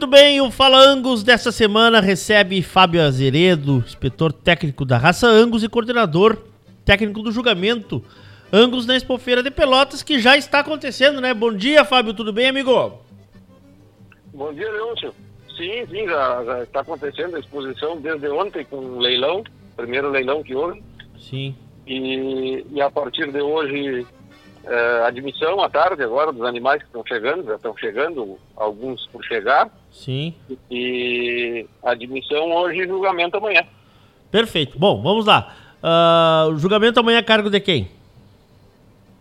Muito bem, o Fala Angus dessa semana recebe Fábio Azeredo, inspetor técnico da raça Angus e coordenador técnico do julgamento Angus na Expofeira de Pelotas, que já está acontecendo, né? Bom dia, Fábio, tudo bem, amigo? Bom dia, Leôncio. Sim, sim, já, já está acontecendo a exposição desde ontem com o leilão, primeiro leilão que houve. Sim. E, e a partir de hoje, é, admissão à tarde agora dos animais que estão chegando, já estão chegando, alguns por chegar. Sim. E admissão hoje e julgamento amanhã. Perfeito. Bom, vamos lá. Uh, julgamento amanhã é a cargo de quem?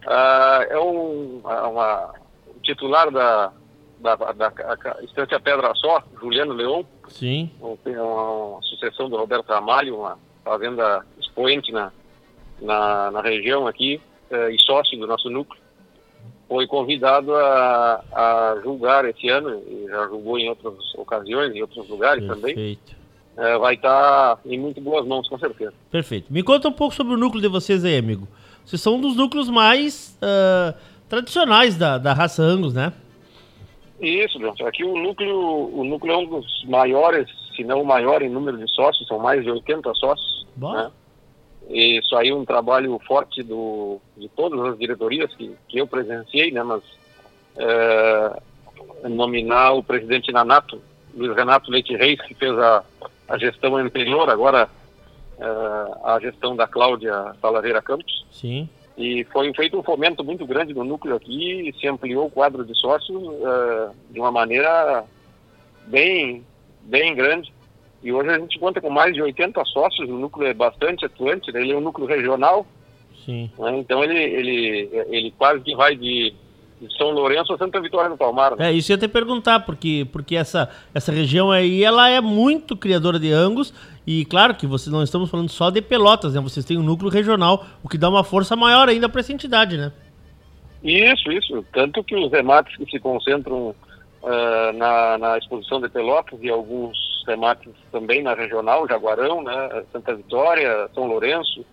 Uh, é um uma, um titular da, da, da, da Estância Pedra Só, Juliano Leão. Sim. Tem uma, uma, sucessão do Roberto Ramalho, uma fazenda expoente na, na, na região aqui uh, e sócio do nosso núcleo. Foi convidado a, a julgar esse ano, e já julgou em outras ocasiões, em outros lugares Perfeito. também. Uh, vai estar tá em muito boas mãos, com certeza. Perfeito. Me conta um pouco sobre o núcleo de vocês aí, amigo. Vocês são um dos núcleos mais uh, tradicionais da, da raça Angus, né? Isso. Aqui o núcleo, o núcleo é um dos maiores, se não o maior em número de sócios, são mais de 80 sócios. Bom. Né? E saiu um trabalho forte do, de todas as diretorias que, que eu presenciei, né? Mas é, nominar o presidente Nanato, Luiz Renato Leite Reis, que fez a, a gestão anterior, agora é, a gestão da Cláudia Salaveira Campos. Sim. E foi feito um fomento muito grande no núcleo aqui, se ampliou o quadro de sócios uh, de uma maneira bem, bem grande. E hoje a gente conta com mais de 80 sócios, o núcleo é bastante atuante, né? ele é um núcleo regional, Sim. Né? então ele, ele, ele quase que vai de, de São Lourenço a Santa Vitória do Palmar. Né? É, isso eu ia até perguntar, porque, porque essa, essa região aí, ela é muito criadora de angus, e claro que vocês não estamos falando só de Pelotas, né? Vocês têm um núcleo regional, o que dá uma força maior ainda para essa entidade, né? Isso, isso. Tanto que os remates que se concentram uh, na, na exposição de Pelotas e alguns remates também na regional, Jaguarão, né? Santa Vitória, São Lourenço,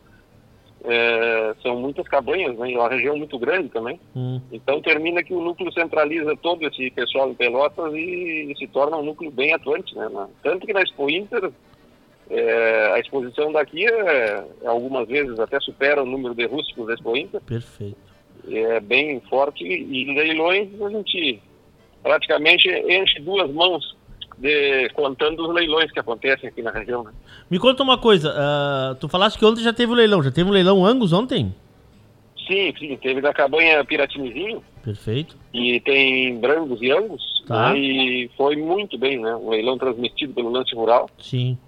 é, são muitas cabanhas, né? É uma região muito grande também. Hum. Então termina que o núcleo centraliza todo esse pessoal em Pelotas e, e se torna um núcleo bem atuante, né? Tanto que na Expo Inter é, a exposição daqui é, algumas vezes até supera o número de rústicos da Expo Inter. Perfeito. É bem forte e em leilões a gente praticamente enche duas mãos de, contando os leilões que acontecem aqui na região. Né? Me conta uma coisa, uh, tu falaste que ontem já teve o um leilão, já teve um leilão Angus ontem? Sim, sim, teve da cabanha Piratinizinho. Perfeito. E tem Brangos e Angus. Tá. Né? E foi muito bem, né? Um leilão transmitido pelo Lance Rural. Sim.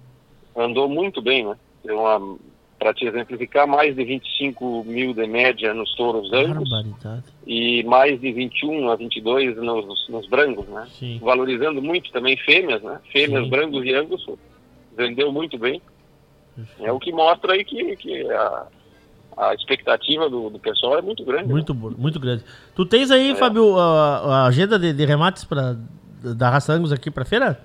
Andou muito bem, né? Para te exemplificar, mais de 25 mil de média nos touros. Barbaridade. E mais de 21 a 22 nos, nos Brangos, né? Sim. Valorizando muito também fêmeas, né? Fêmeas, Sim. Brangos e Angus. Vendeu muito bem. Perfeito. É o que mostra aí que, que a, a expectativa do, do pessoal é muito grande. Muito, né? muito grande. Tu tens aí, É. Fábio, a, a agenda de, de remates pra, da raça Angus aqui pra feira?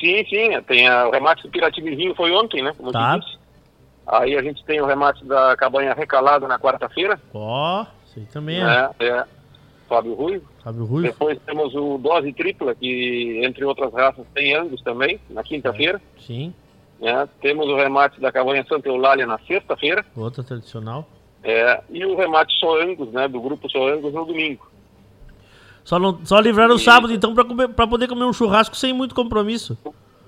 Sim, sim. Tem a, o remate do Piratinizinho foi ontem, né? Como Tá. disse. Aí a gente tem o remate da cabanha recalada na quarta-feira. Ó, isso aí também é. né? É, Fábio Ruivo. Fábio Ruivo. Depois temos o dose tripla, que entre outras raças tem Angus também, na quinta-feira. Sim, né? Temos o remate da cabanha Santa Eulália na sexta-feira. outra tradicional. É, e o remate só Angus, né? Do grupo só Angus no domingo. Só, não, só livraram o sábado, então, pra poder comer um churrasco sem muito compromisso.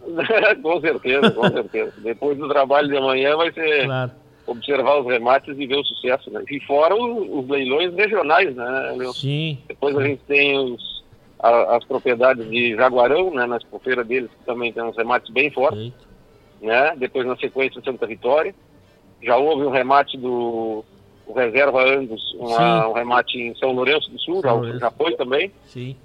com certeza, com certeza. Depois do trabalho de amanhã vai ser Claro. observar os remates e ver o sucesso. Né? E fora o- os leilões regionais, né, Leandro? Sim, Depois a gente tem os, a- as propriedades de Jaguarão, né, na expofeira deles, que também tem uns remates bem fortes, né? Depois na sequência Santa Vitória. Já houve um remate do o Reserva Angus, uma- um remate em São Lourenço do Sul, São já, já foi também. Sim.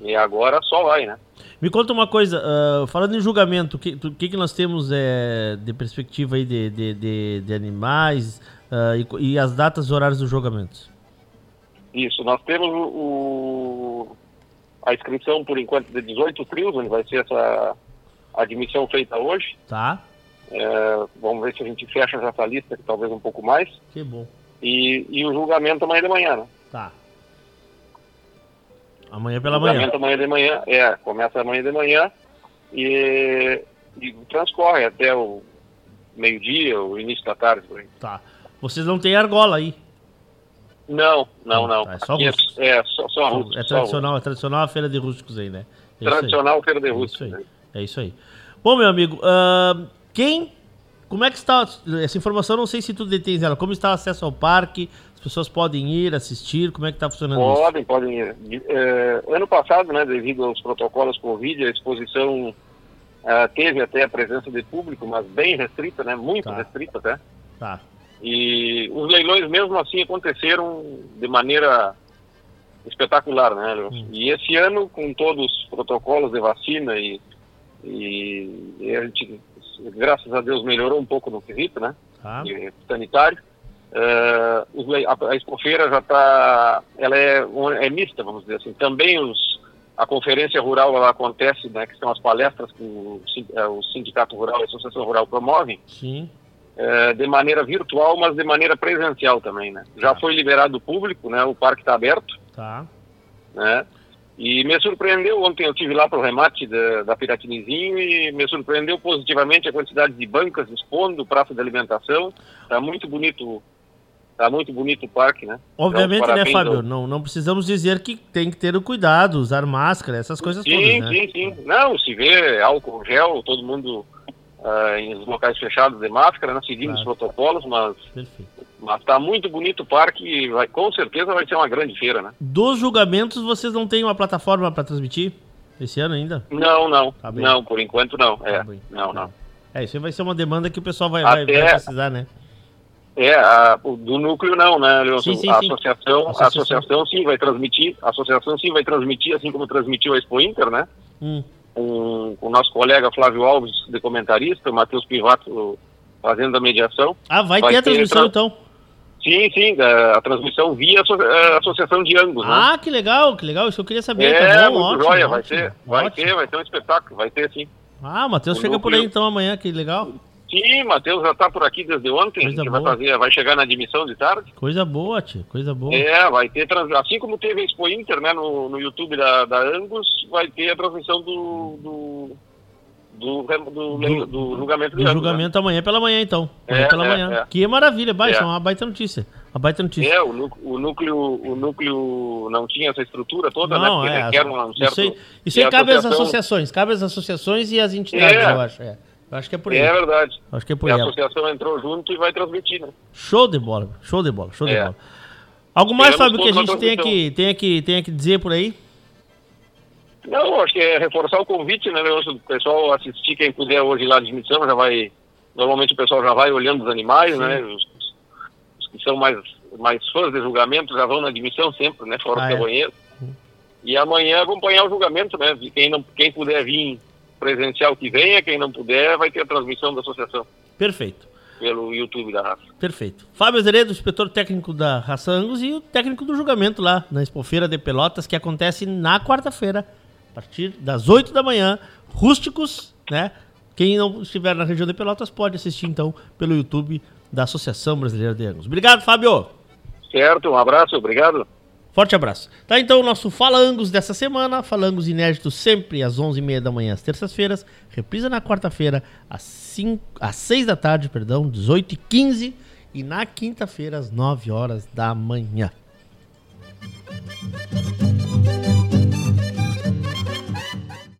E agora só vai, né? Me conta uma coisa, ah, falando em julgamento, o que, que, que nós temos é, de perspectiva aí de, de, de, de animais ah, e, e as datas e horários dos julgamentos? Isso, nós temos o, o- a inscrição por enquanto de 18 trios, onde vai ser essa admissão feita hoje. Tá? É, vamos ver se a gente fecha já essa lista, que talvez um pouco mais. Que bom. E, e o julgamento amanhã de manhã, né? Tá. Amanhã pela manhã. amanhã de manhã, é, começa amanhã de manhã e, e transcorre até o meio-dia, o início da tarde. Por aí. Tá. Vocês não têm argola aí? Não, não, não. Tá, é só rústicos. É, é só, só rústicos, É tradicional, é tradicional a feira de rústicos aí, né? É isso aí. Tradicional feira de É isso rústicos. aí. né? É isso aí. Bom, meu amigo, ahn, quem. Como é que está. Essa informação, não sei se tu detens ela. Como está o acesso ao parque? As pessoas podem ir, assistir? Como é que está funcionando isso? Podem, podem ir. É, ano passado, né, devido aos protocolos Covid, a exposição ah, teve até a presença de público, mas bem restrita, né, muito Tá. restrita até. Tá. E os leilões mesmo assim aconteceram de maneira espetacular, né? Hum. E esse ano, com todos os protocolos de vacina e, e, e a gente, graças a Deus, melhorou um pouco no quesito, né? Tá. e sanitário. Le- a, a expofeira já está, ela é, é mista, vamos dizer assim. Também os, a conferência rural ela acontece, né, que são as palestras que o, eh, o sindicato rural e a associação rural promovem, Sim. eh, de maneira virtual, mas de maneira presencial também, né. Já Tá. foi liberado o público, né, o parque está aberto, Tá. né. E me surpreendeu, ontem eu tive lá para o remate da, da Piratinizinho e me surpreendeu positivamente a quantidade de bancas expondo, praça de alimentação. Está muito bonito, tá muito bonito o parque, né? Obviamente, Então, né, Fábio? ao- Não, não precisamos dizer que tem que ter o cuidado, usar máscara, essas coisas Sim, todas, né? sim, sim. Não, se vê álcool gel, todo mundo ah, em locais fechados de máscara, né, seguindo Claro. os protocolos, mas Perfeito. mas está muito bonito o parque e vai, com certeza vai ser uma grande feira, né? Dos julgamentos, vocês não têm uma plataforma para transmitir esse ano ainda? Não, não, Tá não, por enquanto não. É, Tá bem. não, não. É, isso vai ser uma demanda que o pessoal vai, Até- vai precisar, né? É, a- do núcleo não, né, Leonson? Sim, sim, a sim. associação, a Associação. associação sim vai transmitir, a associação sim vai transmitir, assim como transmitiu a Expo Inter, né? Hum, Com, com o nosso colega Flávio Alves, de comentarista, o Matheus Pivato fazendo a mediação. Ah, vai, Vai ter a ter transmissão tra- então. Sim, sim, a, a transmissão via a Associação de Angus, né? Ah, que legal, que legal. Isso eu queria saber. é, tá bom, ótimo, joia, vai ótimo, ter, vai ótimo. ter, vai ter um espetáculo, vai ter sim. Ah, o Matheus chega por aí núcleo- então amanhã, que legal. Sim, Matheus já está por aqui desde ontem, Coisa que vai boa. fazer, vai chegar na admissão de tarde. Coisa boa, tio, coisa boa. É, vai ter, trans- assim como teve a Expo Inter, né, no, no YouTube da, da Angus, vai ter a transmissão do, do, do, do, Do- do julgamento Do julgamento amanhã pela manhã, então. Amanhã É, pela é, manhã. é. Que maravilha, vai, É. é uma baita notícia. Uma baita né? notícia. É, o, o núcleo, o núcleo não tinha essa estrutura toda, Não, né, é. requer um certo... Isso aí, isso aí a cabe às associação- associações, cabe às associações e às entidades, É. eu acho. É. Acho que é por aí. É verdade. Acho que é por E a aí. associação entrou junto e vai transmitir, né? Show de bola, show de bola, show de É. bola. Algo mais, Fábio, que a gente tenha transmissão. que, tenha, que, tenha que dizer por aí? Não, acho que é reforçar o convite, né? O pessoal assistir, quem puder hoje lá de admissão, já vai. Normalmente o pessoal já vai olhando os animais, Sim. né? Os, os que são mais, mais fãs de julgamento já vão na admissão sempre, né? Fora Ah, do é. banheiro. E amanhã acompanhar o julgamento, né? Quem, não, quem puder vir presencial que venha, quem não puder, vai ter a transmissão da associação Perfeito, pelo YouTube da raça. perfeito. Fábio Azeredo, inspetor técnico da Raça Angus e o técnico do julgamento lá na Expofeira de Pelotas, que acontece na quarta-feira, a partir das 8 da manhã. Rústicos, né? Quem não estiver na região de Pelotas pode assistir então pelo YouTube da Associação Brasileira de Angus. Obrigado, Fábio. Certo? Um abraço, obrigado. Forte abraço. Tá, então, o nosso Falangos dessa semana. Falangos inéditos sempre às 11h30 da manhã, às terças-feiras. Reprisa na quarta-feira, às, 5, às 6 da tarde, perdão, 18h15. E na quinta-feira, às 9 horas da manhã.